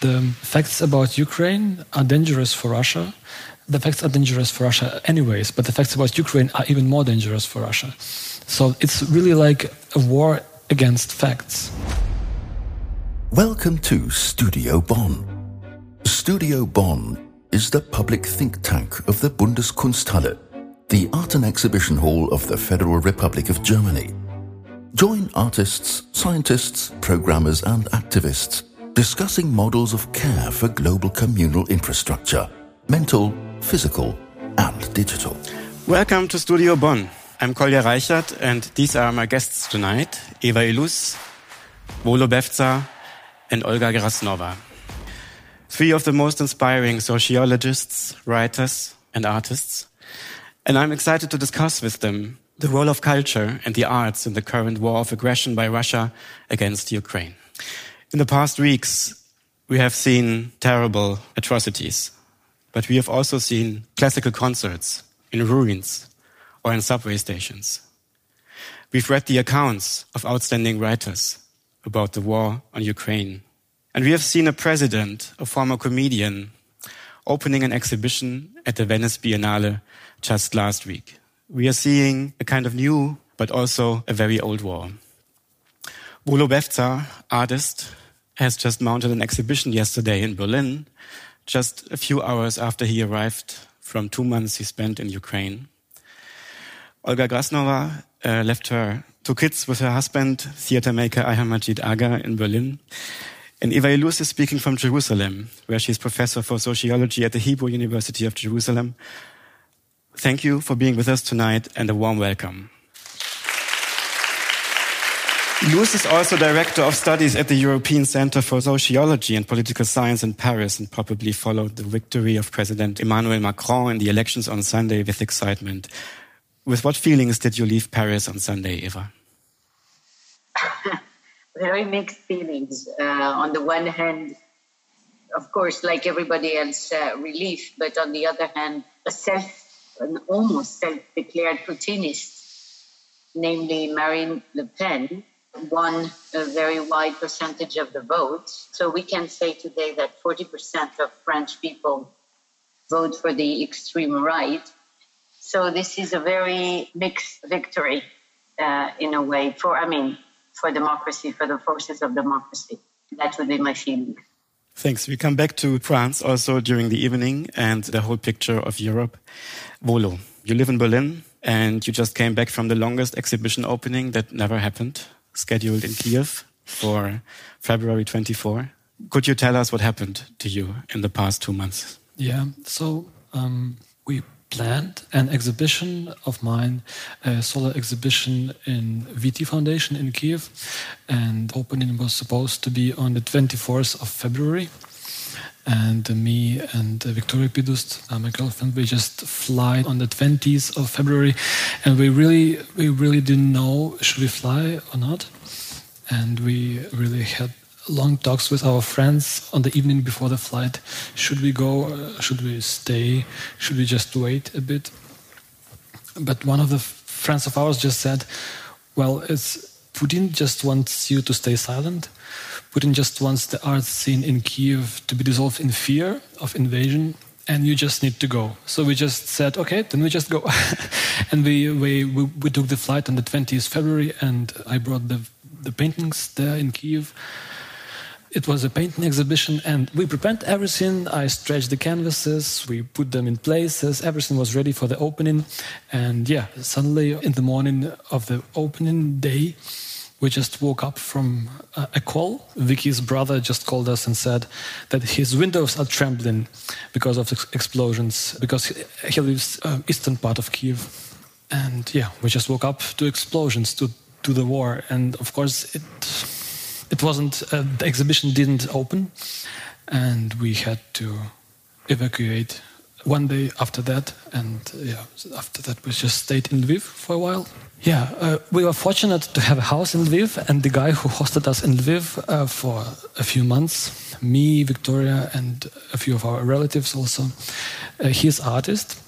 the facts about Ukraine are dangerous for Russia. The facts are dangerous for Russia, anyways, but the facts about Ukraine are even more dangerous for Russia. So it's really like a war against facts. Welcome to Studio Bonn. Studio Bonn is the public think tank of the Bundeskunsthalle, the art and exhibition hall of the Federal Republic of Germany. Join artists, scientists, programmers, and activists discussing models of care for global communal infrastructure, mental, physical, and digital. Welcome to Studio Bonn. I'm Kolja Reichert, and these are my guests tonight Eva Illouz, Volo Bevza, and Olga Grjasnowa. Three of the most inspiring sociologists, writers, and artists. And I'm excited to discuss with them the role of culture and the arts in the current war of aggression by Russia against Ukraine. In the past weeks, we have seen terrible atrocities, but we have also seen classical concerts in ruins or in subway stations. We've read the accounts of outstanding writers about the war on Ukraine. And we have seen a president, a former comedian, opening an exhibition at the Venice Biennale just last week. We are seeing a kind of new, but also a very old war. Bevza, artist, has just mounted an exhibition yesterday in Berlin, just a few hours after he arrived from two months he spent in Ukraine. Olga Grjasnowa uh, left her two kids with her husband, theater maker Ayham Majid Agha in Berlin. And Eva Illouz is speaking from Jerusalem, where she's professor for sociology at the Hebrew University of Jerusalem. Thank you for being with us tonight and a warm welcome. Illouz is also director of studies at the European Center for Sociology and Political Science in Paris and probably followed the victory of President Emmanuel Macron in the elections on Sunday with excitement. With what feelings did you leave Paris on Sunday, Eva? Very mixed feelings. Uh, on the one hand, of course, like everybody else, uh, relief, but on the other hand, a self, an almost self-declared Putinist, namely Marine Le Pen, won a very wide percentage of the vote. So we can say today that 40% of French people vote for the extreme right. So this is a very mixed victory uh, in a way for, I mean, for democracy, for the forces of democracy. That would be my feeling. Thanks. We come back to France also during the evening and the whole picture of Europe. Volo, you live in Berlin and you just came back from the longest exhibition opening that never happened scheduled in Kiev for February 24. Could you tell us what happened to you in the past two months? Yeah, so um, we planned an exhibition of mine, a solar exhibition in VT Foundation in Kiev, and opening was supposed to be on the 24th of February. And me and uh, Victoria Pidust, uh, my girlfriend, we just fly on the 20th of February, and we really, we really didn't know should we fly or not, and we really had long talks with our friends on the evening before the flight. Should we go? Uh, should we stay? Should we just wait a bit? But one of the friends of ours just said, "Well, it's Putin just wants you to stay silent." Putin just wants the art scene in Kiev to be dissolved in fear of invasion, and you just need to go. So we just said, okay, then we just go. and we, we, we, we, took the flight on the 20th February, and I brought the, the paintings there in Kiev. It was a painting exhibition, and we prepared everything. I stretched the canvases, we put them in places, everything was ready for the opening. And yeah, suddenly in the morning of the opening day, we just woke up from a call. Vicky's brother just called us and said that his windows are trembling because of explosions, because he lives uh, eastern part of Kiev. And yeah, we just woke up to explosions, to, to the war. And of course, it, it wasn't, uh, the exhibition didn't open. And we had to evacuate one day after that. And yeah, after that, we just stayed in Lviv for a while. Yeah, uh, we were fortunate to have a house in Lviv, and the guy who hosted us in Lviv uh, for a few months, me, Victoria, and a few of our relatives also, uh, he's artist,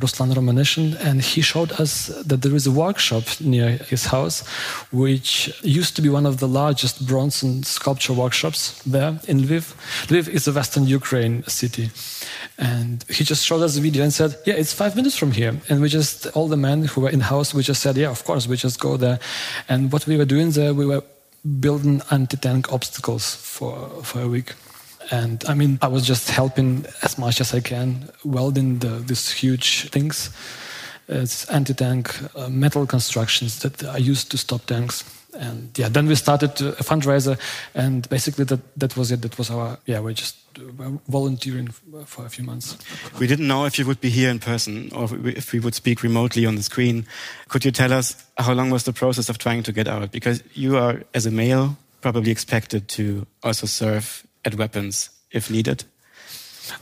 Ruslan Romanishin, and he showed us that there is a workshop near his house, which used to be one of the largest bronze and sculpture workshops there in Lviv. Lviv is a western Ukraine city. And he just showed us a video and said, Yeah, it's five minutes from here. And we just, all the men who were in house, we just said, Yeah, of course, we just go there. And what we were doing there, we were building anti tank obstacles for, for a week. And I mean, I was just helping as much as I can, welding the, these huge things. It's anti tank uh, metal constructions that are used to stop tanks and yeah, then we started a fundraiser, and basically that that was it. That was our yeah. We're just volunteering for a few months. We didn't know if you would be here in person or if we would speak remotely on the screen. Could you tell us how long was the process of trying to get out? Because you are, as a male, probably expected to also serve at weapons if needed.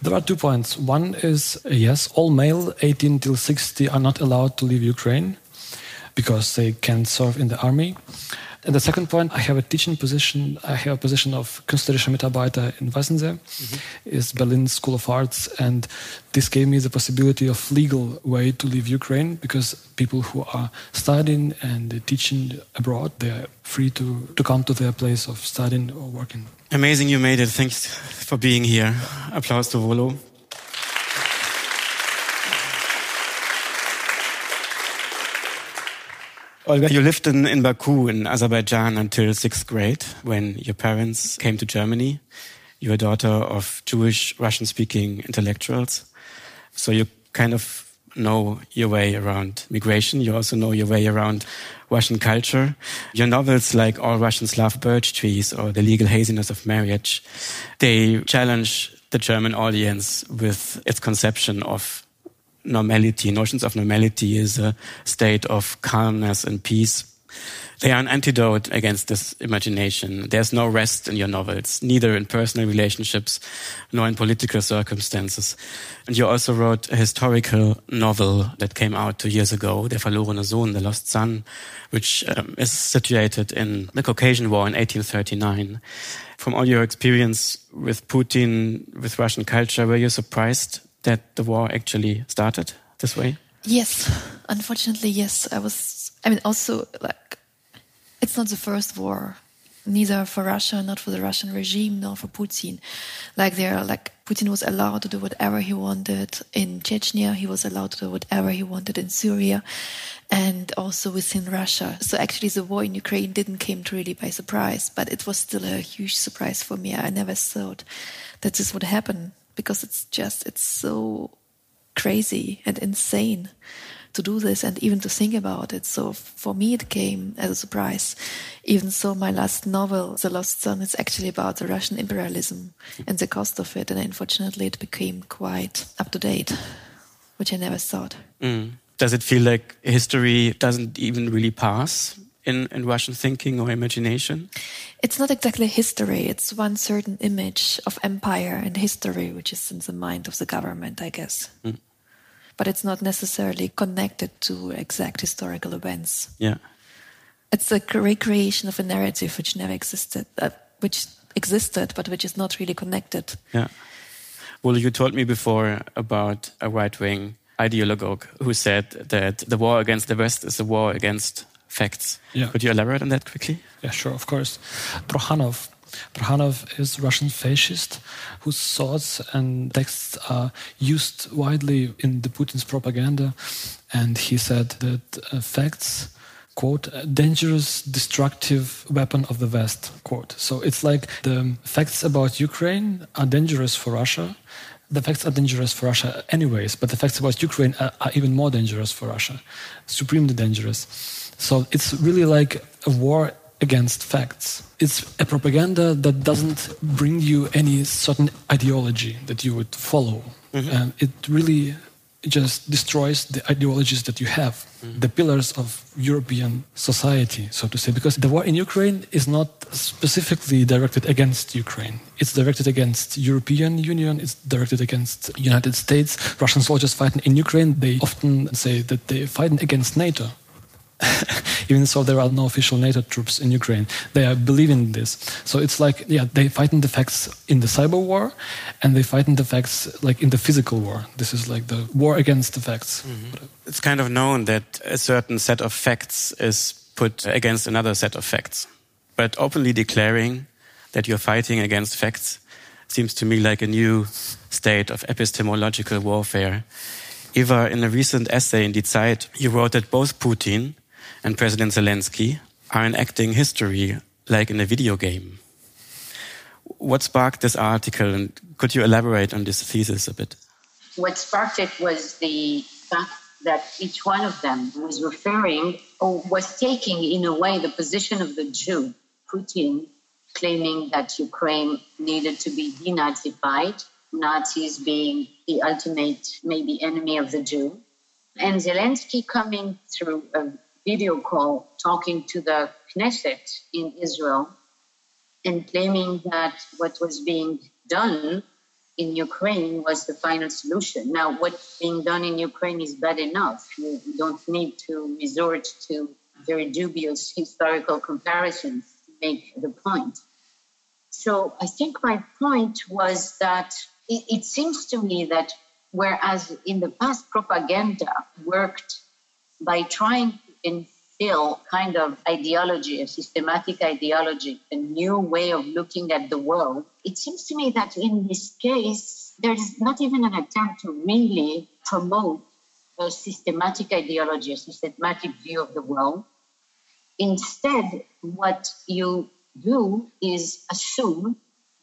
There are two points. One is yes, all male 18 till 60 are not allowed to leave Ukraine because they can serve in the army. And the second point, I have a teaching position. I have a position of künstlerischer Mitarbeiter in Weissensee, mm-hmm. is Berlin School of Arts, and this gave me the possibility of legal way to leave Ukraine because people who are studying and teaching abroad, they are free to, to come to their place of studying or working. Amazing you made it. Thanks for being here. Applause to Volo. Olga, you lived in, in Baku in Azerbaijan until sixth grade when your parents came to Germany. You're a daughter of Jewish Russian speaking intellectuals. So you kind of know your way around migration. You also know your way around Russian culture. Your novels like All Russians Love Birch Trees or The Legal Haziness of Marriage, they challenge the German audience with its conception of normality. Notions of normality is a state of calmness and peace. They are an antidote against this imagination. There's no rest in your novels, neither in personal relationships nor in political circumstances. And you also wrote a historical novel that came out two years ago, Der verlorene Sohn, The Lost Son, which um, is situated in the Caucasian War in 1839. From all your experience with Putin, with Russian culture, were you surprised that the war actually started this way? Yes, unfortunately, yes. I was. I mean, also like, it's not the first war, neither for Russia, not for the Russian regime, nor for Putin. Like they're like Putin was allowed to do whatever he wanted in Chechnya. He was allowed to do whatever he wanted in Syria, and also within Russia. So actually, the war in Ukraine didn't came really by surprise, but it was still a huge surprise for me. I never thought that this would happen because it's just it's so crazy and insane to do this and even to think about it. So for me, it came as a surprise. Even so, my last novel, The Lost Son, is actually about the Russian imperialism and the cost of it. And unfortunately, it became quite up to date, which I never thought. Mm. Does it feel like history doesn't even really pass? in, in Russian thinking or imagination? It's not exactly history. It's one certain image of empire and history, which is in the mind of the government, I guess. Mm. But it's not necessarily connected to exact historical events. Yeah. It's a recreation of a narrative which never existed, uh, which existed, but which is not really connected. Yeah. Well, you told me before about a right wing ideologue who said that the war against the West is a war against facts. Yeah. Could you elaborate on that quickly? Yeah, sure, of course. Prokhanov. Prokhanov is Russian fascist whose thoughts and texts are used widely in the Putin's propaganda. And he said that uh, facts quote dangerous destructive weapon of the west quote. So it's like the facts about ukraine are dangerous for russia. The facts are dangerous for russia anyways but the facts about ukraine are, are even more dangerous for russia. Supremely dangerous. So it's really like a war against facts. It's a propaganda that doesn't bring you any certain ideology that you would follow. Mm-hmm. And it really just destroys the ideologies that you have, mm-hmm. the pillars of European society, so to say. Because the war in Ukraine is not specifically directed against Ukraine. It's directed against European Union. It's directed against United States. Russian soldiers fighting in Ukraine. They often say that they're fighting against NATO even though there are no official NATO troops in Ukraine. They are believing this. So it's like, yeah, they fight in the facts in the cyber war, and they fight in the facts like in the physical war. This is like the war against the facts. Mm -hmm. It's kind of known that a certain set of facts is put against another set of facts. But openly declaring that you're fighting against facts seems to me like a new state of epistemological warfare. Eva, in a recent essay in Die Zeit, you wrote that both Putin and President Zelensky are enacting history like in a video game. What sparked this article, and could you elaborate on this thesis a bit? What sparked it was the fact that each one of them was referring or was taking, in a way, the position of the Jew, Putin, claiming that Ukraine needed to be denazified, Nazis being the ultimate, maybe, enemy of the Jew. And Zelensky coming through a video call talking to the Knesset in Israel and claiming that what was being done in Ukraine was the final solution. Now, what's being done in Ukraine is bad enough. You don't need to resort to very dubious historical comparisons to make the point. So I think my point was that it, it seems to me that whereas in the past propaganda worked by trying instill kind of ideology, a systematic ideology, a new way of looking at the world, it seems to me that in this case, there's not even an attempt to really promote a systematic ideology, a systematic view of the world. Instead, what you do is assume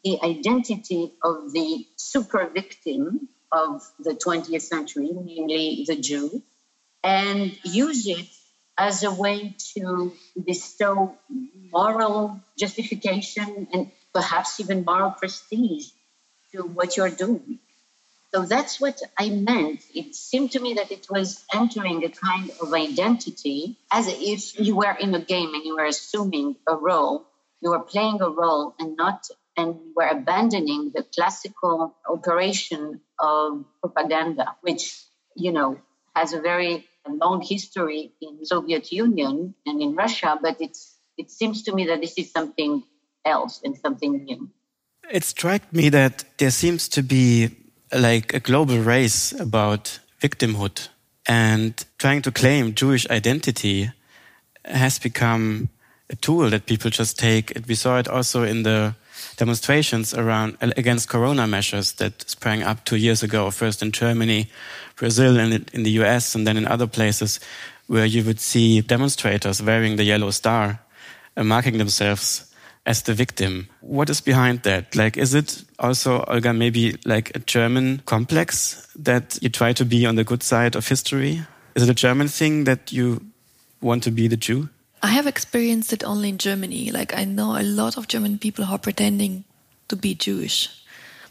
the identity of the super victim of the 20th century, namely the Jew, and use it as a way to bestow moral justification and perhaps even moral prestige to what you're doing. So that's what I meant. It seemed to me that it was entering a kind of identity as if you were in a game and you were assuming a role, you were playing a role and not and were abandoning the classical operation of propaganda, which, you know, has a very long history in Soviet Union and in Russia, but it's it seems to me that this is something else and something new. It struck me that there seems to be like a global race about victimhood and trying to claim Jewish identity has become a tool that people just take. We saw it also in the demonstrations around against corona measures that sprang up two years ago, first in Germany, Brazil, and in the US, and then in other places where you would see demonstrators wearing the yellow star, uh, marking themselves as the victim. What is behind that? Like, is it also, Olga, maybe like a German complex that you try to be on the good side of history? Is it a German thing that you want to be the Jew? I have experienced it only in Germany. Like I know a lot of German people who are pretending to be Jewish.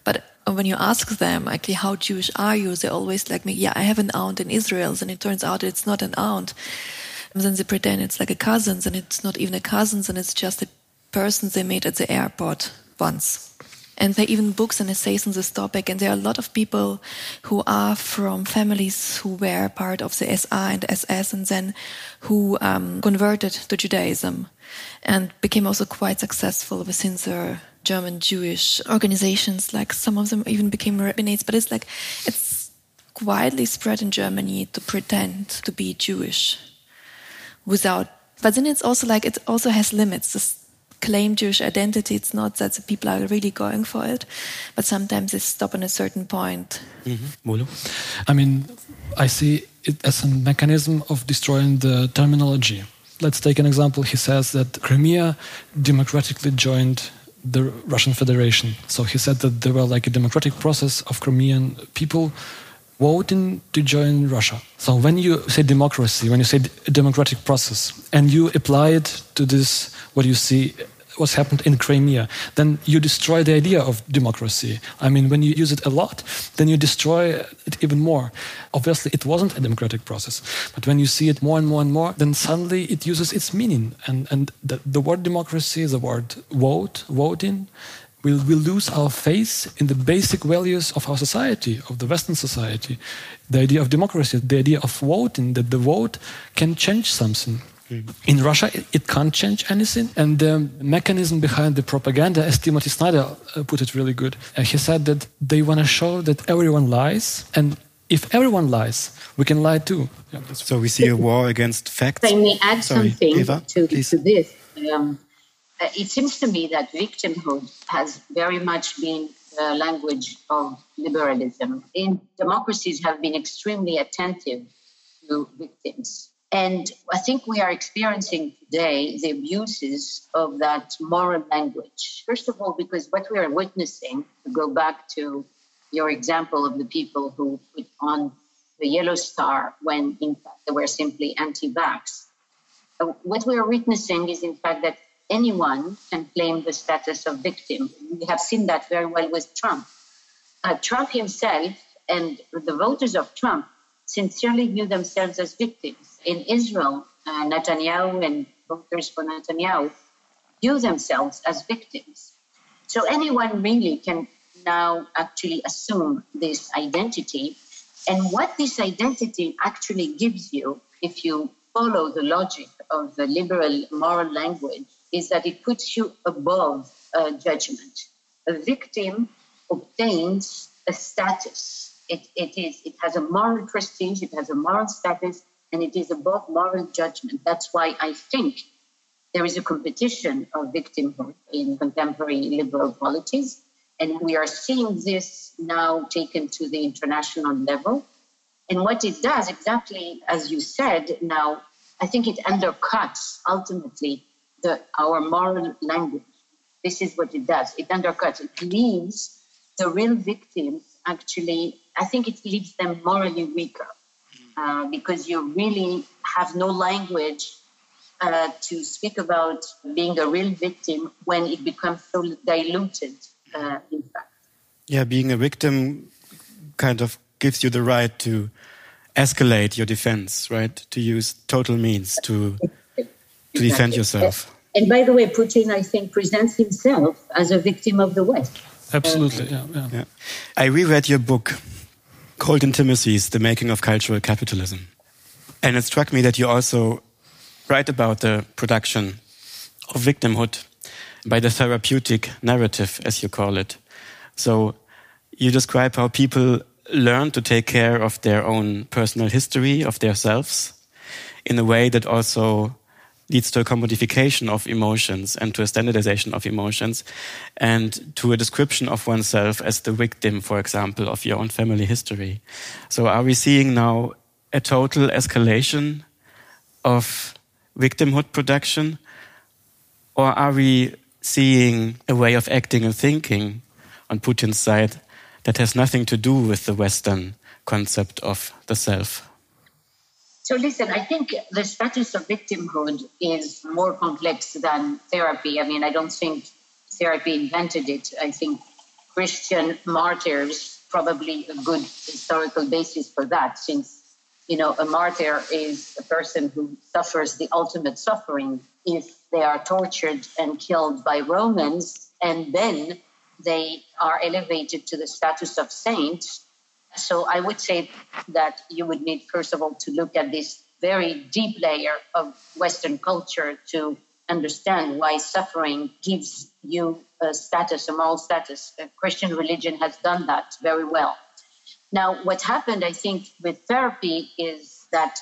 But when you ask them, actually, how Jewish are you? They always like me, yeah, I have an aunt in Israel. And it turns out it's not an aunt. And then they pretend it's like a cousin, and it's not even a cousin, and it's just a person they met at the airport once. And there are even books and essays on this topic. And there are a lot of people who are from families who were part of the SA and SS and then who um, converted to Judaism and became also quite successful within their German Jewish organizations. Like some of them even became rabbinates. But it's like, it's widely spread in Germany to pretend to be Jewish without but then it's also like it also has limits. This claim Jewish identity. It's not that the people are really going for it, but sometimes they stop on a certain point. Mm-hmm. I mean, I see it as a mechanism of destroying the terminology. Let's take an example. He says that Crimea democratically joined the Russian Federation. So he said that there were like a democratic process of Crimean people voting to join Russia. So when you say democracy, when you say democratic process, and you apply it to this, what you see what's happened in Crimea, then you destroy the idea of democracy. I mean, when you use it a lot, then you destroy it even more. Obviously, it wasn't a democratic process, but when you see it more and more and more, then suddenly it uses its meaning. And, and the, the word democracy, the word vote, voting, will we lose our faith in the basic values of our society, of the Western society. The idea of democracy, the idea of voting, that the vote can change something. In Russia, it, it, can't change anything. And the mechanism behind the propaganda, as Timothy Snyder uh, put it really good, uh, he said that they want to show that everyone lies. And if everyone lies, we can lie too. Yeah, so we see a war against facts. If I may add Sorry, something Eva, to, to, this. Um, uh, it seems to me that victimhood has very much been the language of liberalism. In democracies have been extremely attentive to victims and I think we are experiencing today the abuses of that moral language. First of all, because what we are witnessing, to go back to your example of the people who put on the yellow star when in fact they were simply anti vax, uh, what we are witnessing is in fact that anyone can claim the status of victim. We have seen that very well with Trump. Uh, Trump himself and the voters of Trump sincerely view themselves as victims in Israel, uh, Netanyahu and voters for Netanyahu view themselves as victims. So anyone really can now actually assume this identity. And what this identity actually gives you, if you follow the logic of the liberal moral language, is that it puts you above uh, judgment. A victim obtains a status. It, it, is, it has a moral prestige, it has a moral status, and it is above moral judgment. That's why I think there is a competition of victimhood in contemporary liberal polities. And we are seeing this now taken to the international level. And what it does, exactly as you said, now, I think it undercuts ultimately the, our moral language. This is what it does. It undercuts, it leaves the real victims actually, I think it leaves them morally weaker uh, because you really have no language uh, to speak about being a real victim when it becomes so diluted, uh, in fact. Yeah, being a victim kind of gives you the right to escalate your defense, right? To use total means to to defend yourself. And by the way, Putin, I think, presents himself as a victim of the West. Absolutely, yeah, yeah. yeah. I reread your book Cold Intimacies, The Making of Cultural Capitalism. And it struck me that you also write about the production of victimhood by the therapeutic narrative, as you call it. So you describe how people learn to take care of their own personal history, of their selves, in a way that also leads to a commodification of emotions and to a standardization of emotions and to a description of oneself as the victim, for example, of your own family history. So are we seeing now a total escalation of victimhood production? Or are we seeing a way of acting and thinking on Putin's side that has nothing to do with the Western concept of the self? So, listen, I think the status of victimhood is more complex than therapy. I mean, I don't think therapy invented it. I think Christian martyrs probably a good historical basis for that, since you know a martyr is a person who suffers the ultimate suffering if they are tortured and killed by Romans, and then they are elevated to the status of saints so I would say that you would need, first of all, to look at this very deep layer of Western culture to understand why suffering gives you a status, a moral status. A Christian religion has done that very well. Now, what happened, I think, with therapy is that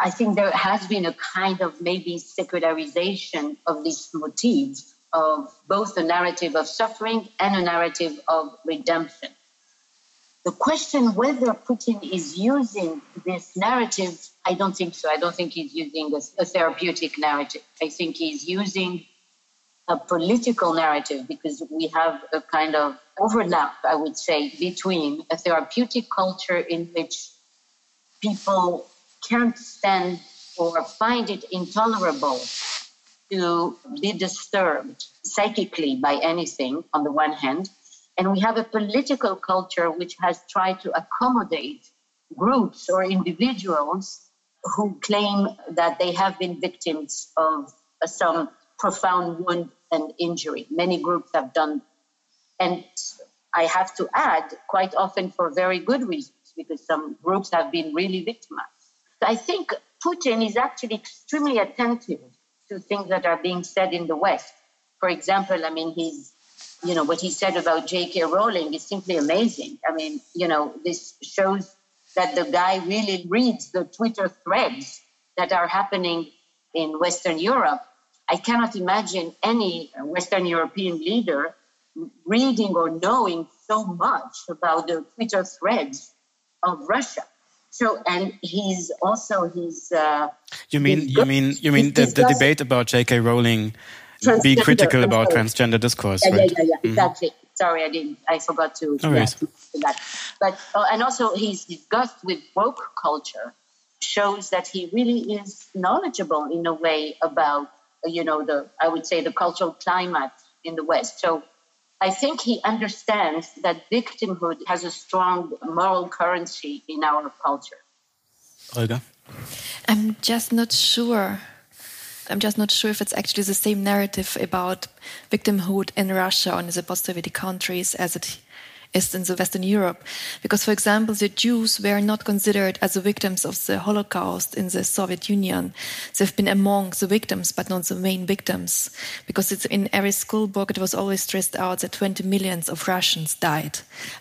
I think there has been a kind of maybe secularization of these motifs of both the narrative of suffering and a narrative of redemption. The question whether Putin is using this narrative, I don't think so. I don't think he's using a, a therapeutic narrative. I think he's using a political narrative because we have a kind of overlap, I would say, between a therapeutic culture in which people can't stand or find it intolerable to be disturbed psychically by anything, on the one hand, and we have a political culture which has tried to accommodate groups or individuals who claim that they have been victims of some profound wound and injury. Many groups have done, and I have to add, quite often for very good reasons, because some groups have been really victimized. I think Putin is actually extremely attentive to things that are being said in the West. For example, I mean, he's, you know, what he said about J.K. Rowling is simply amazing. I mean, you know, this shows that the guy really reads the Twitter threads that are happening in Western Europe. I cannot imagine any Western European leader reading or knowing so much about the Twitter threads of Russia. So, and he's also he's. Uh, you mean you mean you mean the, the debate about J.K. Rowling being critical about transgender discourse, yeah, right? Yeah, yeah, yeah, mm-hmm. exactly. Sorry, I didn't. I forgot to. No yeah, to that. But uh, and also his disgust with woke culture shows that he really is knowledgeable in a way about you know the I would say the cultural climate in the West. So I think he understands that victimhood has a strong moral currency in our culture. Olga? I'm just not sure. I'm just not sure if it's actually the same narrative about victimhood in Russia and in the post-Soviet countries as it is in the Western Europe. Because, for example, the Jews were not considered as the victims of the Holocaust in the Soviet Union. They've been among the victims, but not the main victims. Because in every school book, it was always stressed out that 20 millions of Russians died,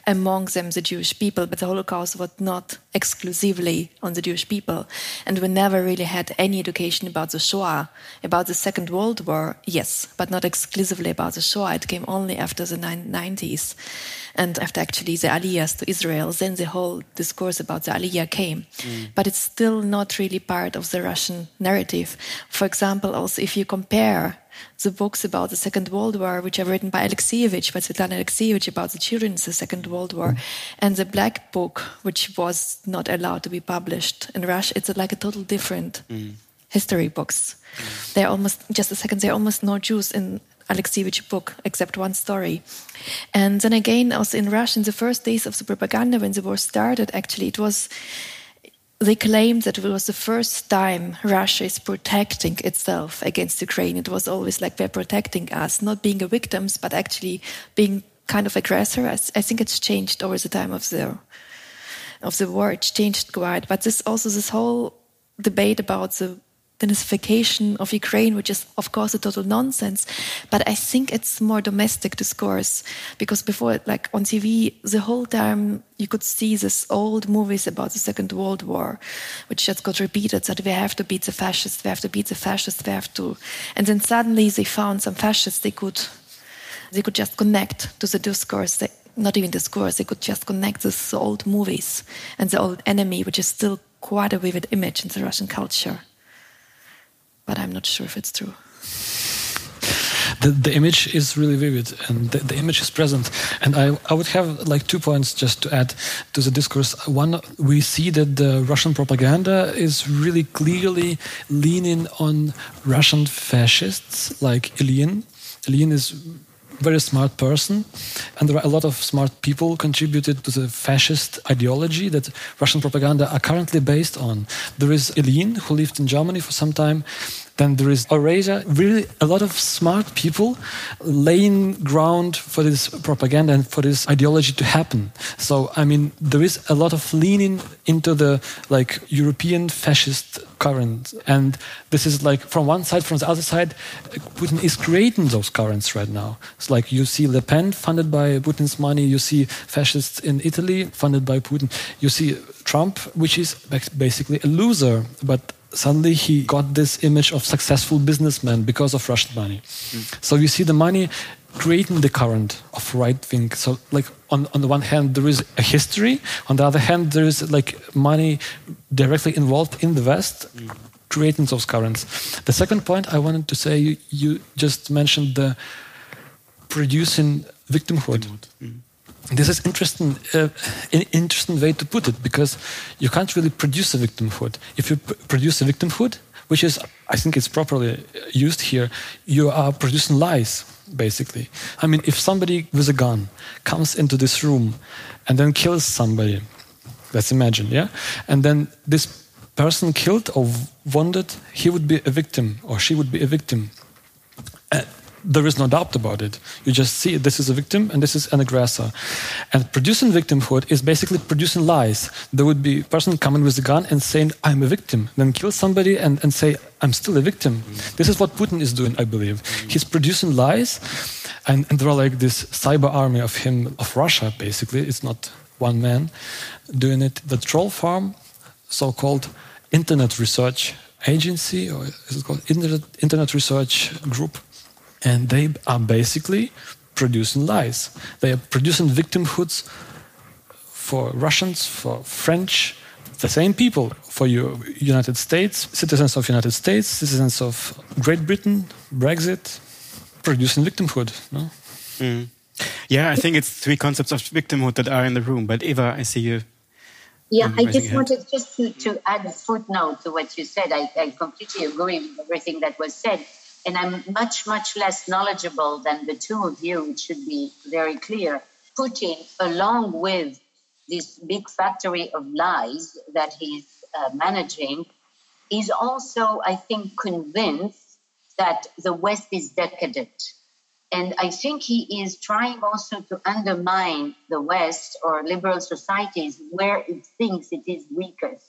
among them the Jewish people, but the Holocaust was not exclusively on the Jewish people. And we never really had any education about the Shoah, about the Second World War, yes, but not exclusively about the Shoah. It came only after the 90s. And after actually the Aliyahs to Israel, then the whole discourse about the Aliyah came. Mm. But it's still not really part of the Russian narrative. For example, also if you compare the books about the Second World War, which are written by Alexievich, by Svetlana Alexievich, about the children in the Second World War, and the Black Book, which was not allowed to be published in Russia, it's like a total different mm. history books. Mm. They're almost, just a second, there are almost no Jews in Alexievich book, except one story. And then again, also in Russia, in the first days of the propaganda, when the war started, actually, it was they claimed that it was the first time Russia is protecting itself against Ukraine. It was always like they're protecting us, not being a victims, but actually being kind of aggressor. I, I think it's changed over the time of the of the war. It's changed quite. But this also this whole debate about the denazification of Ukraine, which is, of course, a total nonsense. But I think it's more domestic discourse because before, like on TV, the whole time you could see these old movies about the Second World War, which just got repeated that we have to beat the fascists, we have to beat the fascists, we have to. And then suddenly they found some fascists they could, they could just connect to the discourse. They, not even discourse, they could just connect to these old movies and the old enemy, which is still quite a vivid image in the Russian culture but I'm not sure if it's true. The, the image is really vivid and the, the, image is present. And I, I would have like two points just to add to the discourse. One, we see that the Russian propaganda is really clearly leaning on Russian fascists like Ilyin. Ilyin is very smart person, and there are a lot of smart people contributed to the fascist ideology that Russian propaganda are currently based on. There is Ilyin, who lived in Germany for some time, then there is Eurasia, really a lot of smart people laying ground for this propaganda and for this ideology to happen. So, I mean, there is a lot of leaning into the like European fascist current. And this is like from one side, from the other side, Putin is creating those currents right now. It's like you see Le Pen funded by Putin's money, you see fascists in Italy funded by Putin, you see Trump, which is basically a loser, but suddenly he got this image of successful businessman because of Russian money. Mm. So you see the money creating the current of right wing. So like on, on the one hand there is a history, on the other hand there is like money directly involved in the West. Mm. Creating those currents. The second point I wanted to say, you, you just mentioned the producing victimhood. victimhood. Mm this is interesting uh, an interesting way to put it because you can't really produce a victimhood if you produce a victimhood which is i think it's properly used here you are producing lies basically. I mean if somebody with a gun comes into this room and then kills somebody let's imagine yeah? And then this person killed or wounded he would be a victim or she would be a victim. Uh, there is no doubt about it. You just see this is a victim and this is an aggressor. And producing victimhood is basically producing lies. There would be a person coming with a gun and saying, I'm a victim, then kill somebody and, and say, I'm still a victim. This is what Putin is doing, I believe. He's producing lies, and, and there are like this cyber army of him, of Russia, basically. It's not one man doing it. The troll farm, so called Internet Research Agency, or is it called Internet, Internet Research Group, and they are basically producing lies. They are producing victimhoods for Russians, for French, the same people, for you, United States, citizens of United States, citizens of Great Britain, Brexit, producing victimhood. No? Mm. Yeah, I think it's three concepts of victimhood that are in the room. But Eva, I see you. Yeah, I just wanted just to, to add a footnote to what you said. I, I completely agree with everything that was said. And I'm much, much less knowledgeable than the two of you, it should be very clear. Putin, along with this big factory of lies that he's uh, managing, is also, I think, convinced that the West is decadent. And I think he is trying also to undermine the West or liberal societies where it thinks it is weakest,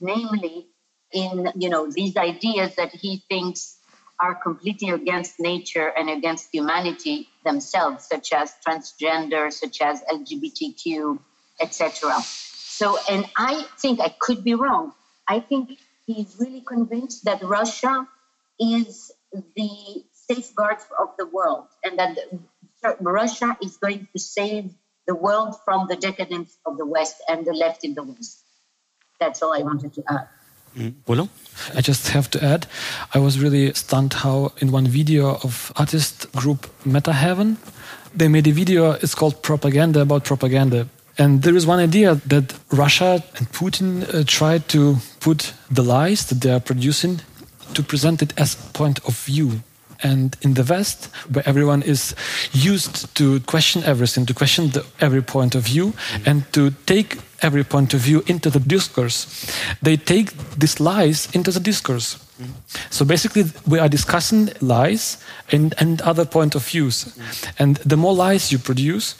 namely in you know these ideas that he thinks are completely against nature and against humanity themselves, such as transgender, such as LGBTQ, etc. So, and I think I could be wrong. I think he's really convinced that Russia is the safeguards of the world and that Russia is going to save the world from the decadence of the West and the left in the West. That's all I wanted to add. Mm. I just have to add, I was really stunned how in one video of artist group Metahaven, they made a video, it's called Propaganda about propaganda. And there is one idea that Russia and Putin uh, tried to put the lies that they are producing to present it as point of view and in the West, where everyone is used to question everything, to question the, every point of view, mm-hmm. and to take every point of view into the discourse, they take these lies into the discourse. Mm-hmm. So basically, we are discussing lies and, and other point of views. Mm-hmm. And the more lies you produce,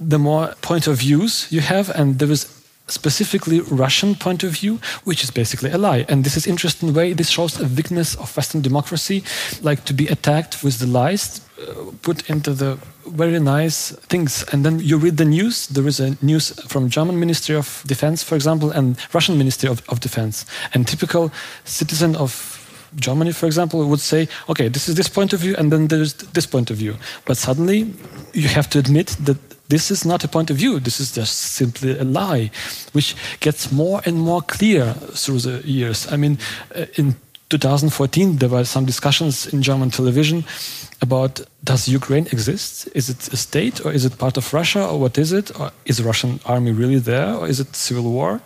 the more point of views you have, and there is specifically Russian point of view, which is basically a lie. And this is interesting way. This shows a weakness of Western democracy, like to be attacked with the lies uh, put into the very nice things. And then you read the news. There is a news from German Ministry of Defense, for example, and Russian Ministry of, of Defense. And typical citizen of Germany, for example, would say, okay, this is this point of view, and then there's this point of view. But suddenly, you have to admit that this is not a point of view. This is just simply a lie, which gets more and more clear through the years. I mean, uh, in 2014, there were some discussions in German television about does Ukraine exist? Is it a state or is it part of Russia or what is it? Or is the Russian army really there or is it civil war?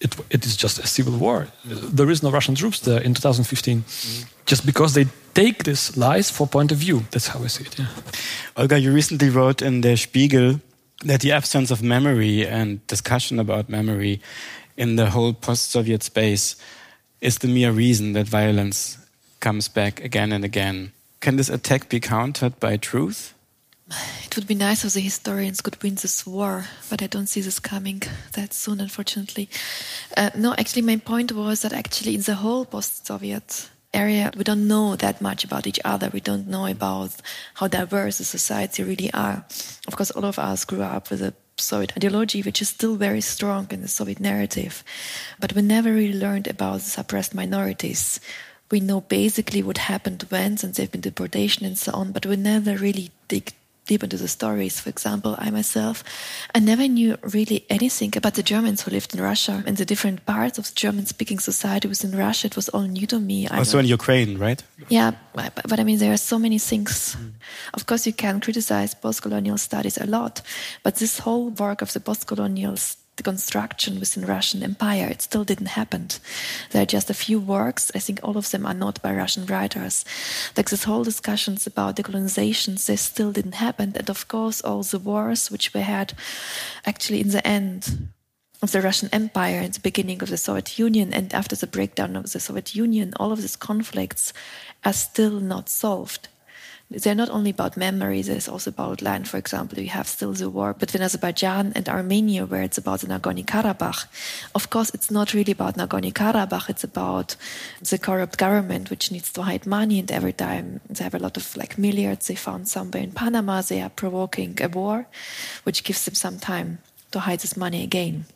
It, it is just a civil war. There is no Russian troops there in 2015, mm. just because they take this lies for point of view. That's how I see it. Yeah. Olga, you recently wrote in the Spiegel that the absence of memory and discussion about memory in the whole post-Soviet space is the mere reason that violence comes back again and again. Can this attack be countered by truth? It would be nice if the historians could win this war, but I don't see this coming that soon, unfortunately. Uh, no, actually, my point was that actually, in the whole post Soviet area, we don't know that much about each other. We don't know about how diverse the society really are. Of course, all of us grew up with a Soviet ideology, which is still very strong in the Soviet narrative. But we never really learned about the suppressed minorities. We know basically what happened when, since there've been deportation and so on, but we never really dig deep into the stories. For example, I myself, I never knew really anything about the Germans who lived in Russia and the different parts of the German-speaking society within Russia. It was all new to me. Also in Ukraine, right? Yeah, but, but, I mean, there are so many things. Mm. Of course, you can criticize post-colonial studies a lot, but this whole work of the post-colonials the construction within Russian Empire. It still didn't happen. There are just a few works. I think all of them are not by Russian writers. Like this whole discussions about decolonizations, they still didn't happen. And of course, all the wars which we had actually in the end of the Russian Empire and the beginning of the Soviet Union and after the breakdown of the Soviet Union, all of these conflicts are still not solved. They're not only about memory, there's also about land. For example, you have still the war between Azerbaijan and Armenia, where it's about the Nagorno Karabakh. Of course, it's not really about Nagorno Karabakh, it's about the corrupt government, which needs to hide money. And every time they have a lot of like milliards they found somewhere in Panama, they are provoking a war, which gives them some time to hide this money again.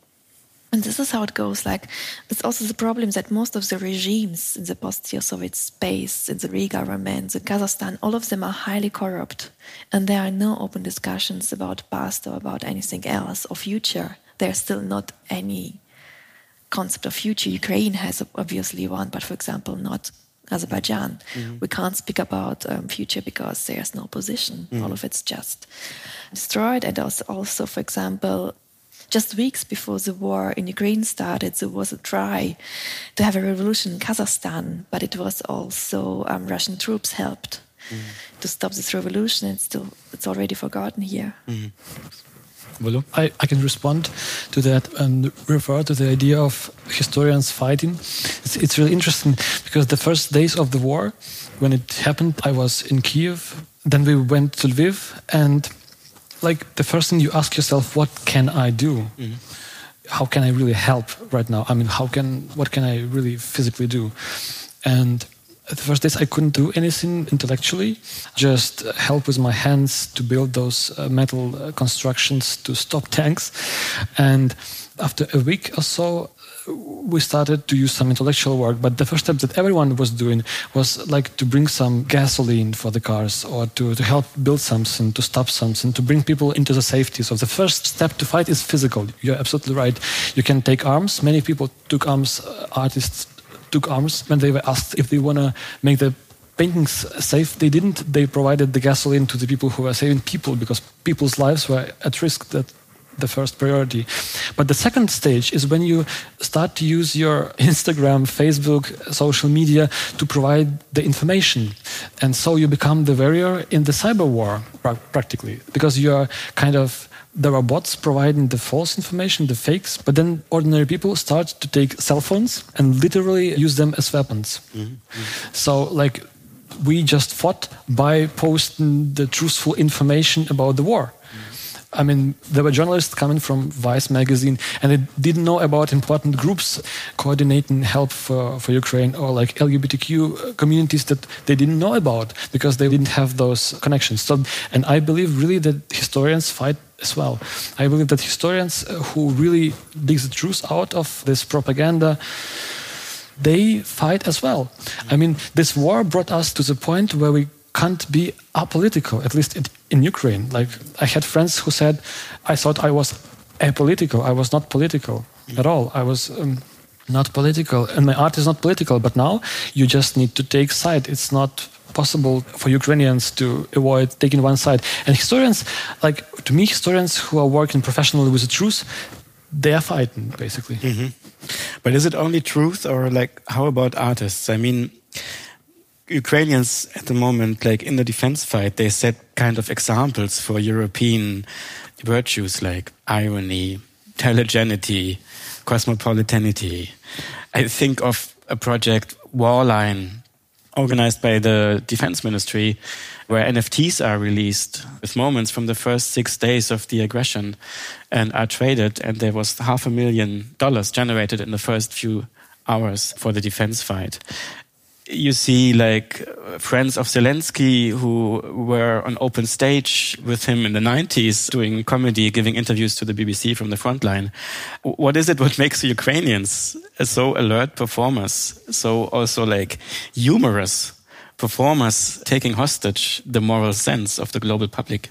And this is how it goes. Like, it's also the problem that most of the regimes in the post-Soviet space, in the re-government, in Kazakhstan, all of them are highly corrupt. And there are no open discussions about past or about anything else or future. There's still not any concept of future. Ukraine has obviously one, but for example, not Azerbaijan. Mm-hmm. We can't speak about um, future because there's no position. Mm-hmm. All of it's just destroyed. And also, also, for example, just weeks before the war in Ukraine started, there was a try to have a revolution in Kazakhstan, but it was also um, Russian troops helped mm. to stop this revolution. And still, it's already forgotten here. Mm. I, I, can respond to that and refer to the idea of historians fighting. It's, it's, really interesting because the first days of the war, when it happened, I was in Kiev. Then we went to Lviv, and like the first thing you ask yourself, what can I do? Mm-hmm. How can I really help right now? I mean, how can what can I really physically do? And the first days I couldn't do anything intellectually, just help with my hands to build those uh, metal uh, constructions to stop tanks. And after a week or so, we started to use some intellectual work, but the first step that everyone was doing was like to bring some gasoline for the cars or to, to help build something, to stop something, to bring people into the safety. So the first step to fight is physical. You're absolutely right. You can take arms. Many people took arms, uh, artists took arms when they were asked if they want to make the paintings safe. They didn't. They provided the gasoline to the people who were saving people because people's lives were at risk. That the first priority. But the second stage is when you start to use your Instagram, Facebook, social media to provide the information. And so you become the warrior in the cyber war, practically, because you are kind of there are bots providing the false information, the fakes, but then ordinary people start to take cell phones and literally use them as weapons. Mm -hmm. So, like, we just fought by posting the truthful information about the war. I mean, there were journalists coming from Vice magazine, and they didn't know about important groups coordinating help for, for Ukraine or like LGBTQ uh, communities that they didn't know about because they didn't have those connections. So, and I believe really that historians fight as well. I believe that historians uh, who really dig the truth out of this propaganda they fight as well. I mean, this war brought us to the point where we can't be apolitical, at least in Ukraine. Like, I had friends who said, I thought I was apolitical. I was not political at all. I was um, not political, and my art is not political. But now you just need to take side. It's not possible for Ukrainians to avoid taking one side. And historians, like to me, historians who are working professionally with the truth, they are fighting basically. Mm -hmm. But is it only truth, or like how about artists? I mean, Ukrainians at the moment, like in the defense fight, they set kind of examples for European virtues like irony, telegeneity, cosmopolitanity. I think of a project Warline organized by the defense ministry where NFTs are released with moments from the first six days of the aggression and are traded. And there was half a million dollars generated in the first few hours for the defense fight you see like friends of Zelensky who were on open stage with him in the 90s doing comedy, giving interviews to the BBC from the front line. What is it what makes the Ukrainians so alert performers, so also like humorous performers taking hostage the moral sense of the global public?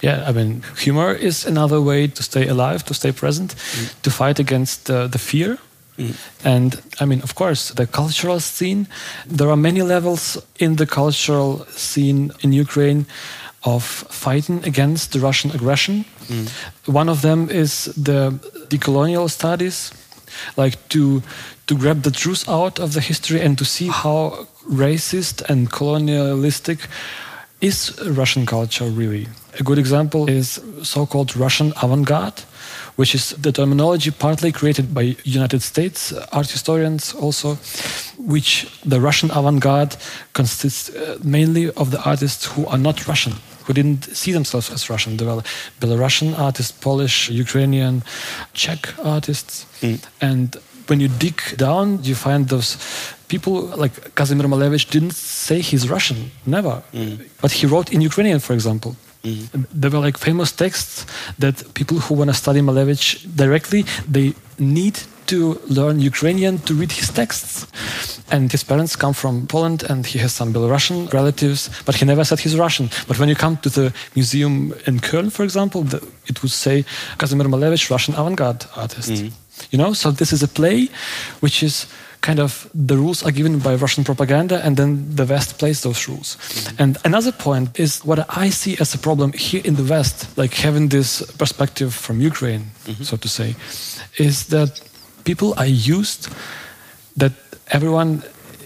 Yeah, I mean, humor is another way to stay alive, to stay present, mm. to fight against uh, the fear Mm. And I mean, of course, the cultural scene, there are many levels in the cultural scene in Ukraine of fighting against the Russian aggression. Mm. One of them is the decolonial studies, like to to grab the truth out of the history and to see how racist and colonialistic is Russian culture really? A good example is so-called Russian avant-garde, which is the terminology partly created by United States art historians also, which the Russian avant-garde consists uh, mainly of the artists who are not Russian, who didn't see themselves as Russian. There were Belarusian artists, Polish, Ukrainian, Czech artists. Mm. And when you dig down, you find those people like Kazimir Malevich didn't say he's Russian, never. Mm. But he wrote in Ukrainian, for example. Mm. There were like famous texts that people who want to study Malevich directly, they need to learn Ukrainian to read his texts. And his parents come from Poland and he has some Belarusian relatives, but he never said he's Russian. But when you come to the museum in Köln, for example, the, it would say Kazimir Malevich, Russian avant garde artist. Mm. You know, so this is a play which is kind of the rules are given by Russian propaganda, and then the West plays those rules. Mm-hmm. And another point is what I see as a problem here in the West, like having this perspective from Ukraine, mm-hmm. so to say, is that people are used that everyone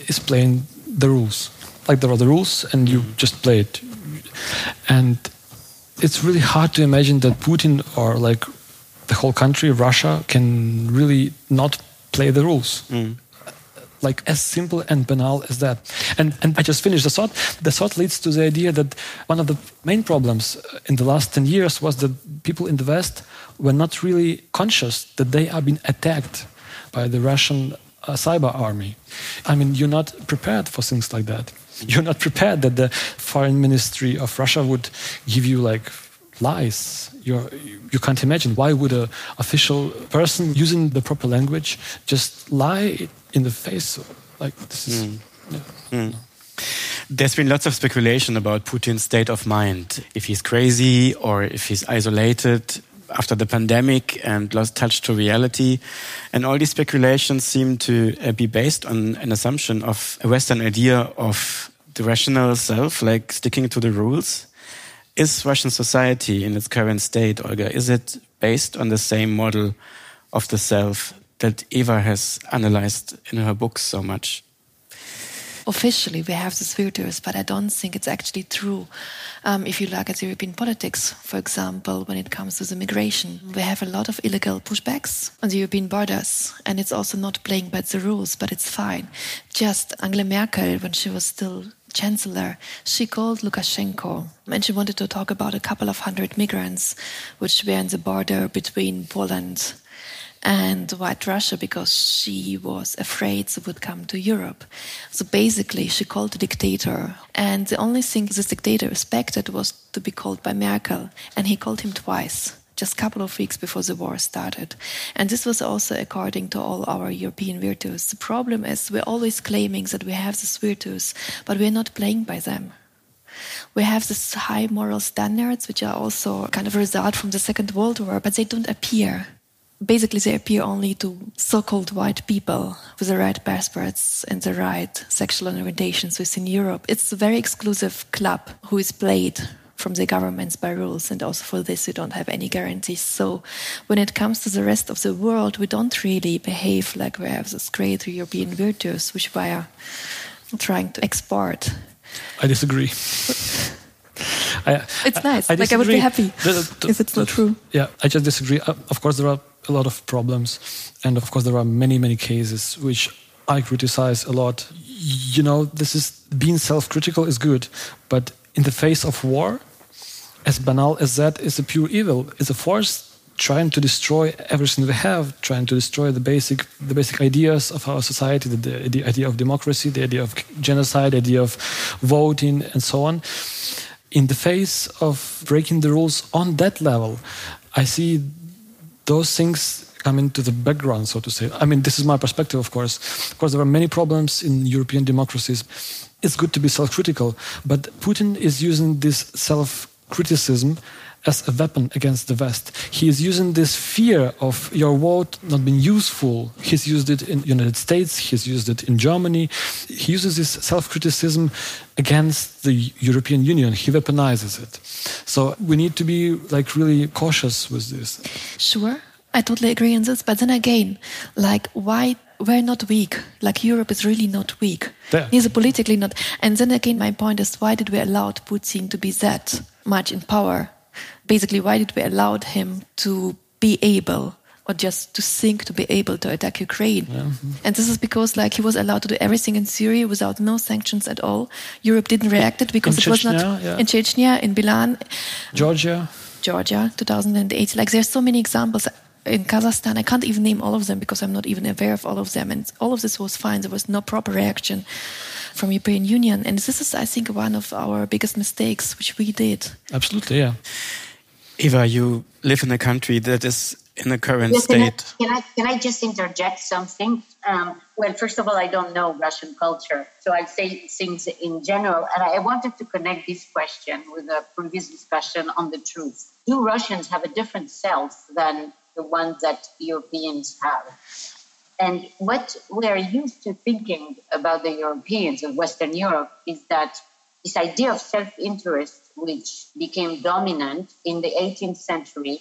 is playing the rules. Like there are the rules, and you mm-hmm. just play it. And it's really hard to imagine that Putin or like the whole country, Russia, can really not play the rules. Mm like as simple and banal as that. And, and I just finished the thought. The thought leads to the idea that one of the main problems uh, in the last 10 years was that people in the West were not really conscious that they are being attacked by the Russian uh, cyber army. I mean, you're not prepared for things like that. You're not prepared that the foreign ministry of Russia would give you like lies. You're, you can't imagine why would a official person using the proper language just lie in the face like this is. Mm. Yeah. Mm. There's been lots of speculation about Putin's state of mind. If he's crazy or if he's isolated after the pandemic and lost touch to reality. And all these speculations seem to uh, be based on an assumption of a Western idea of the rational self, like sticking to the rules. Is Russian society in its current state, Olga, is it based on the same model of the self that Eva has analyzed in her books so much? Officially, we have this virtues, but I don't think it's actually true. Um, if you look at European politics, for example, when it comes to the migration, we have a lot of illegal pushbacks on the European borders, and it's also not playing by the rules, but it's fine. Just Angela Merkel, when she was still chancellor, she called Lukashenko and she wanted to talk about a couple of hundred migrants which were in the border between Poland and White Russia because she was afraid they would come to Europe. So basically, she called the dictator. And the only thing this dictator respected was to be called by Merkel. And he called him twice just a couple of weeks before the war started. And this was also according to all our European virtues. The problem is we're always claiming that we have these virtues, but we're not playing by them. We have these high moral standards, which are also kind of a result from the Second World War, but they don't appear. Basically, they appear only to so-called white people with the right passports and the right sexual orientations within Europe. It's a very exclusive club who is played from the governments by rules, and also for this, we don't have any guarantees. So, when it comes to the rest of the world, we don't really behave like we have this great European virtues, which we are trying to export. I disagree. I, it's nice. I, I like I would be happy if it's not true. Yeah, I just disagree. Uh, of course, there are a lot of problems, and of course, there are many, many cases which I criticize a lot. You know, this is being self-critical is good, but in the face of war, as banal as that is a pure evil, is a force trying to destroy everything we have, trying to destroy the basic the basic ideas of our society, the, the idea of democracy, the idea of genocide, the idea of voting, and so on. In the face of breaking the rules on that level, I see those things come into the background, so to say. I mean, this is my perspective, of course. Of course, there are many problems in European democracies it's good to be self critical, but Putin is using this self criticism as a weapon against the West. He is using this fear of your vote not being useful. He's used it in United States, he's used it in Germany. He uses this self criticism against the European Union. He weaponizes it. So we need to be like really cautious with this. Sure. I totally agree on this. But then again, like, why we're not weak. Like Europe is really not weak. Yeah. He's politically not. And then again, my point is, why did we allow Putin to be that much in power? Basically, why did we allow him to be able or just to think to be able to attack Ukraine. Yeah. Mm-hmm. And this is because like he was allowed to do everything in Syria without no sanctions at all. Europe didn't react it because In it was not yeah. in Chechnya, in Beslan, Georgia. Georgia, 2008. Like there's so many examples in Kazakhstan. I can't even name all of them because I'm not even aware of all of them. And all of this was fine. There was no proper reaction from European Union. And this is, I think, one of our biggest mistakes, which we did. Absolutely, yeah. Eva, you live in a country that is in a current Yes, can I, state. can I can I just interject something? Um, well, first of all, I don't know Russian culture, so I'll say things in general. And I wanted to connect this question with a previous discussion on the truth. Do Russians have a different self than the ones that Europeans have? And what we are used to thinking about the Europeans of Western Europe is that this idea of self-interest, which became dominant in the 18th century,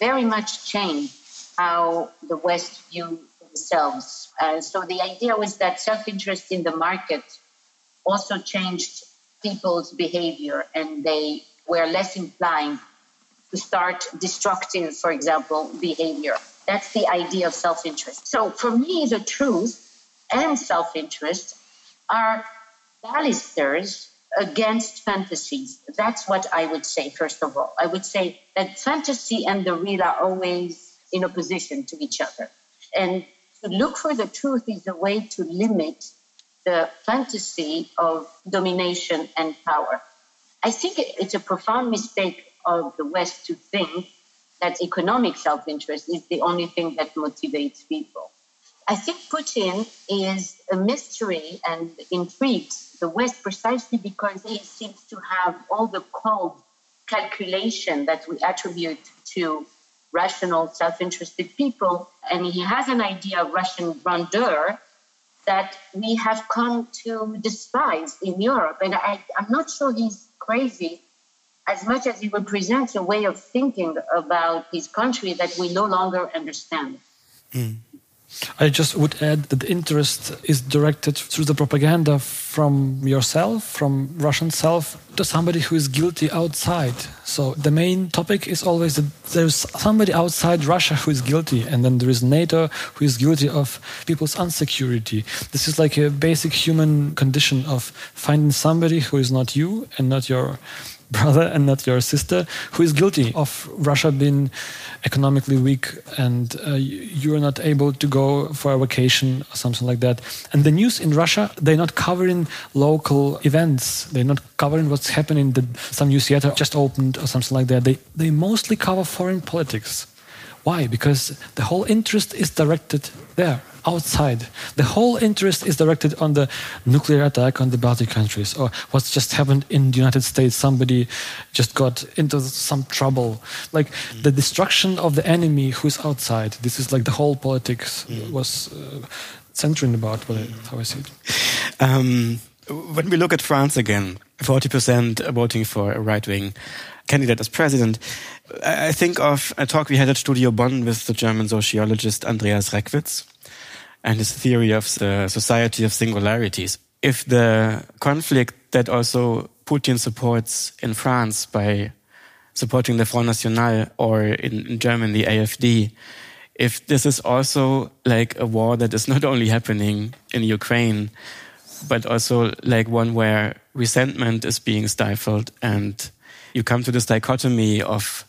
very much changed how the West viewed themselves. Uh, so the idea was that self-interest in the market also changed people's behavior, and they were less inclined to start destructive, for example, behavior. That's the idea of self-interest. So for me, the truth and self-interest are balusters against fantasies. That's what I would say, first of all. I would say that fantasy and the real are always in opposition to each other. And to look for the truth is a way to limit the fantasy of domination and power. I think it's a profound mistake of the West to think that economic self interest is the only thing that motivates people. I think Putin is a mystery and intrigues the West precisely because he seems to have all the cold calculation that we attribute to rational, self interested people. And he has an idea of Russian grandeur that we have come to despise in Europe. And I, I'm not sure he's crazy as much as he represents a way of thinking about his country that we no longer understand. Mm. I just would add that the interest is directed through the propaganda from yourself, from Russian self, to somebody who is guilty outside. So the main topic is always that there's somebody outside Russia who is guilty, and then there is NATO who is guilty of people's insecurity. This is like a basic human condition of finding somebody who is not you and not your brother and not your sister who is guilty of Russia being economically weak and uh, you are not able to go for a vacation or something like that. And the news in Russia, they're not covering local events. They're not covering what's happening. That some news theater just opened or something like that. They they mostly cover foreign politics. Why? Because the whole interest is directed there, outside. The whole interest is directed on the nuclear attack on the Baltic countries or what's just happened in the United States. Somebody just got into some trouble. Like the destruction of the enemy who's outside. This is like the whole politics was uh, centering about what I, how I see it. Um, when we look at France again, 40% voting for a right wing candidate as president, I I think of a talk we had at Studio Bonn with the German sociologist Andreas Reckwitz and his theory of the society of singularities. If the conflict that also Putin supports in France by supporting the Front National or in, in German, the AFD, if this is also like a war that is not only happening in Ukraine, but also like one where resentment is being stifled and you come to this dichotomy of,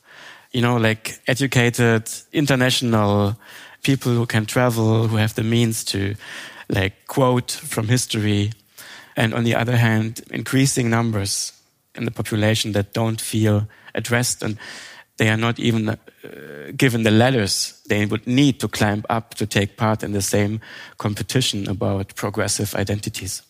you know, like educated international people who can travel, who have the means to like quote from history. And on the other hand, increasing numbers in the population that don't feel addressed and they are not even uh, given the ladders they would need to climb up to take part in the same competition about progressive identities.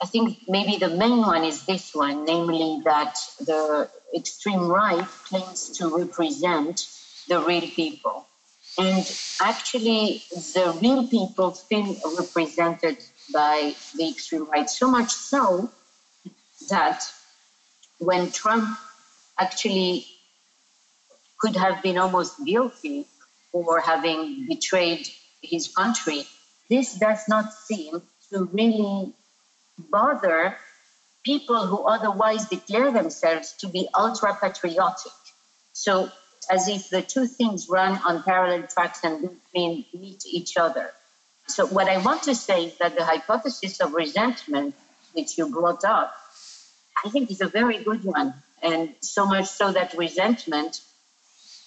I think maybe the main one is this one, namely that the extreme right claims to represent the real people. And actually, the real people feel represented by the extreme right, so much so that when Trump actually could have been almost guilty for having betrayed his country this does not seem to really bother people who otherwise declare themselves to be ultra patriotic. So, as if the two things run on parallel tracks and meet each other. So, what I want to say is that the hypothesis of resentment, which you brought up, I think is a very good one. And so much so that resentment,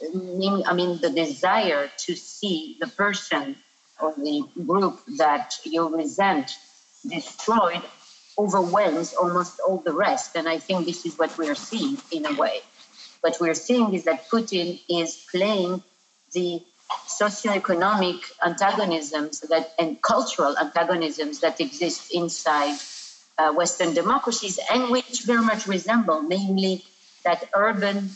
I mean, the desire to see the person or the group that you resent destroyed overwhelms almost all the rest. And I think this is what we are seeing in a way. What we're seeing is that Putin is playing the socioeconomic antagonisms that and cultural antagonisms that exist inside uh, Western democracies and which very much resemble, namely that urban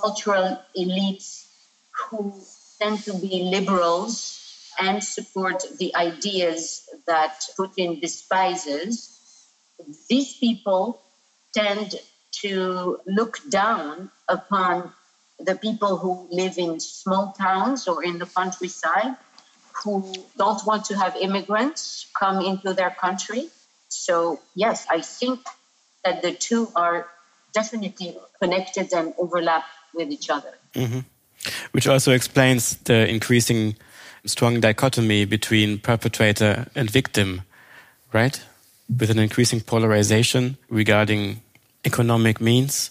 cultural elites who tend to be liberals and support the ideas that Putin despises. These people tend to look down upon the people who live in small towns or in the countryside who don't want to have immigrants come into their country. So, yes, I think that the two are definitely connected and overlap with each other. Mm-hmm. Which also explains the increasing strong dichotomy between perpetrator and victim, right? with an increasing polarization regarding economic means?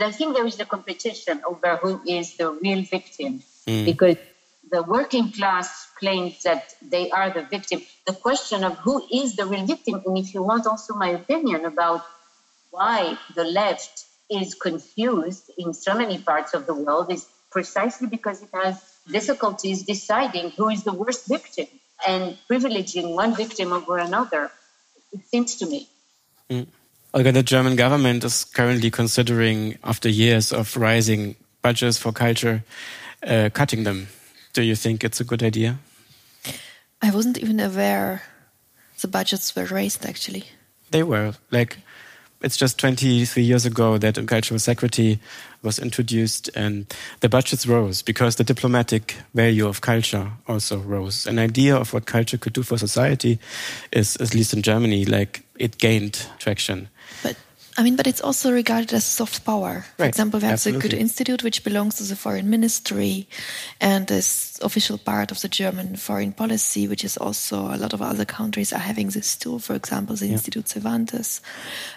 I think there is a competition over who is the real victim mm. because the working class claims that they are the victim. The question of who is the real victim, and if you want also my opinion about why the left is confused in so many parts of the world, is precisely because it has difficulties deciding who is the worst victim and privileging one victim over another it seems to me. Mm. Olga, the German government is currently considering, after years of rising budgets for culture, uh, cutting them. Do you think it's a good idea? I wasn't even aware the budgets were raised, actually. They were. Like, it's just 23 years ago that cultural security was introduced and the budgets rose because the diplomatic value of culture also rose. An idea of what culture could do for society is, at least in Germany, like it gained traction. I mean, but it's also regarded as soft power. For right. example, we have Absolutely. the Goethe Institute, which belongs to the foreign ministry and is official part of the German foreign policy, which is also a lot of other countries are having this too. For example, the yeah. Institute Cervantes.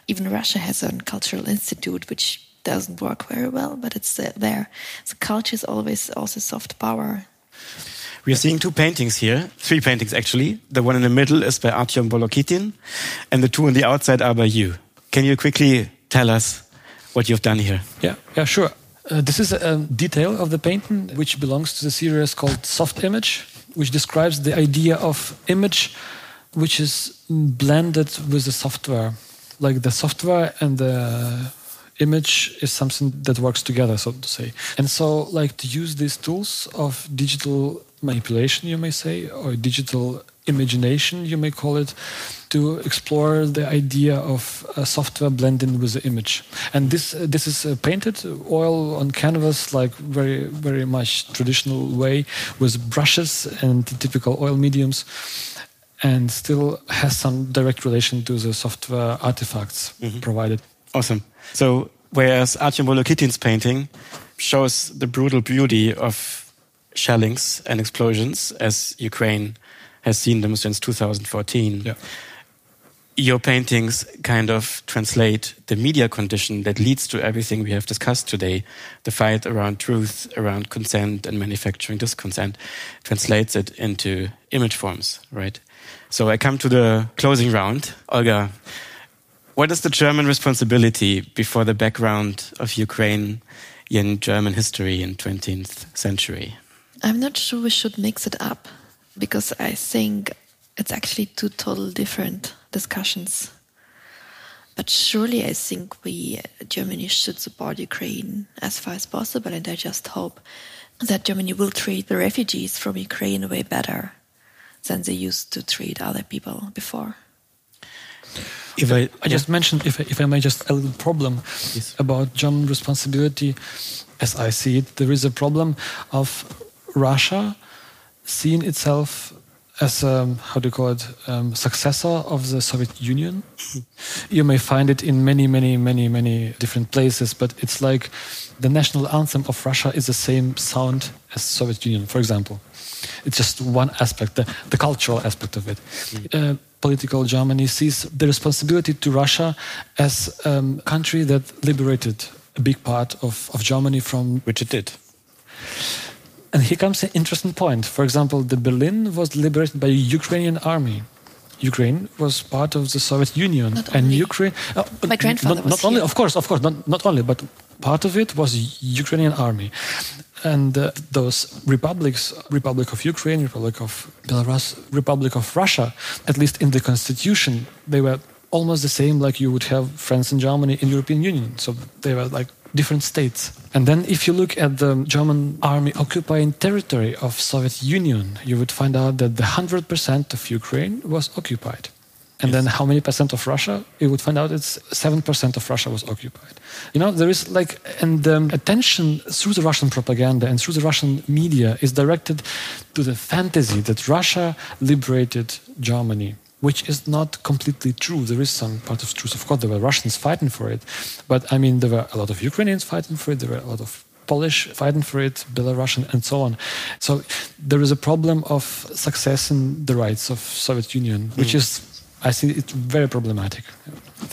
Even Russia has a cultural institute, which doesn't work very well, but it's there. So culture is always also soft power. We are seeing two paintings here, three paintings actually. The one in the middle is by Artyom Volokitin, and the two on the outside are by you. Can you quickly tell us what you've done here? Yeah, yeah, sure. Uh, this is a detail of the painting which belongs to the series called Soft Image, which describes the idea of image which is blended with the software. Like the software and the image is something that works together, so to say. And so, like to use these tools of digital manipulation, you may say, or digital imagination, you may call it, to explore the idea of a software blending with the image. And this uh, this is uh, painted oil on canvas, like very very much traditional way, with brushes and typical oil mediums, and still has some direct relation to the software artifacts mm -hmm. provided. Awesome. So whereas Artyom Volokitin's painting shows the brutal beauty of shellings and explosions as Ukraine has seen them since 2014. Yeah. Your paintings kind of translate the media condition that leads to everything we have discussed today. The fight around truth, around consent and manufacturing disconsent translates it into image forms, right? So I come to the closing round. Olga, what is the German responsibility before the background of Ukraine in German history in 20th century? I'm not sure we should mix it up because I think it's actually two totally different discussions. But surely I think we, Germany, should support Ukraine as far as possible, and I just hope that Germany will treat the refugees from Ukraine way better than they used to treat other people before. If I, I just mentioned, if I, if I may, just a little problem yes. about German responsibility, as I see it, there is a problem of Russia seeing itself as um, how do you call it um, successor of the Soviet Union. you may find it in many, many, many, many different places, but it's like the national anthem of Russia is the same sound as Soviet Union, for example. It's just one aspect, the, the cultural aspect of it. Mm. Uh, political Germany sees the responsibility to Russia as a um, country that liberated a big part of, of Germany from which it did. And here comes an interesting point. For example, the Berlin was liberated by a Ukrainian army. Ukraine was part of the Soviet Union, not and only. Ukraine. Uh, My grandfather not, was not only, of course, of course, not, not only, but part of it was Ukrainian army, and uh, those republics, Republic of Ukraine, Republic of Belarus, Republic of Russia, at least in the constitution, they were almost the same like you would have France and Germany in European Union. So they were like different states. And then if you look at the German army occupying territory of Soviet Union, you would find out that the 100% of Ukraine was occupied. And yes. then how many percent of Russia? You would find out it's 7% of Russia was occupied. You know, there is like, and the attention through the Russian propaganda and through the Russian media is directed to the fantasy that Russia liberated Germany which is not completely true. There is some part of truth. Of course, there were Russians fighting for it, but I mean, there were a lot of Ukrainians fighting for it. There were a lot of Polish fighting for it, Belarusian, and so on. So there is a problem of success in the rights of Soviet Union, which mm. is, I think, it's very problematic.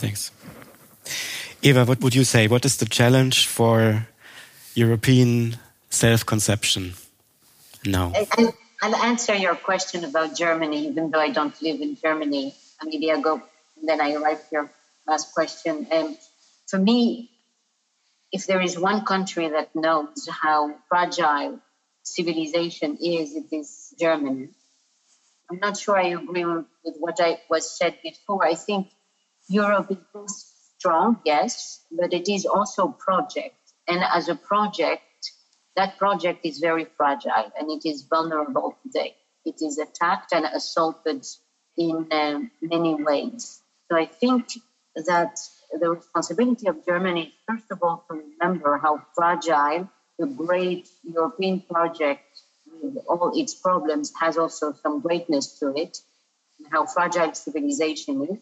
Thanks. Eva, what would you say? What is the challenge for European self-conception now? I, I, I'll answer your question about Germany, even though I don't live in Germany. Maybe I'll go, then I write your last question. Um, for me, if there is one country that knows how fragile civilization is, it is Germany. I'm not sure I agree with what I was said before. I think Europe is both strong, yes, but it is also project. And as a project, that project is very fragile and it is vulnerable today. It is attacked and assaulted in um, many ways. So I think that the responsibility of Germany first of all, to remember how fragile the great European project, with all its problems, has also some greatness to it, and how fragile civilization is.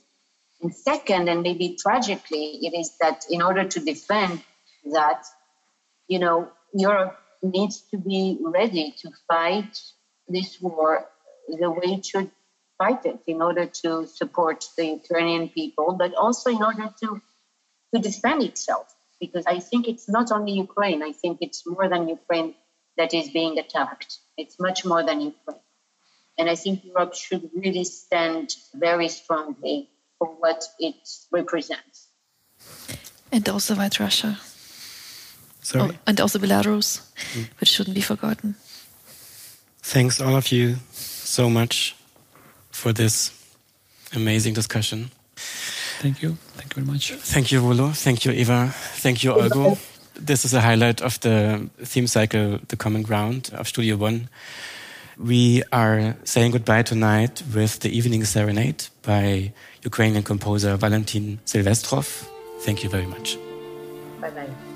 And second, and maybe tragically, it is that in order to defend that, you know, Europe needs to be ready to fight this war the way it should fight it in order to support the Ukrainian people, but also in order to, to defend itself. Because I think it's not only Ukraine, I think it's more than Ukraine that is being attacked. It's much more than Ukraine. And I think Europe should really stand very strongly for what it represents. And also with Russia. Sorry. Oh, and also Belarus, mm. which shouldn't be forgotten. Thanks, all of you, so much for this amazing discussion. Thank you. Thank you very much. Thank you, Volo. Thank you, Eva. Thank you, Olgo. This is a highlight of the theme cycle, The Common Ground of Studio Bonn. We are saying goodbye tonight with the Evening Serenade by Ukrainian composer Valentin Silvestrov. Thank you very much. Bye bye.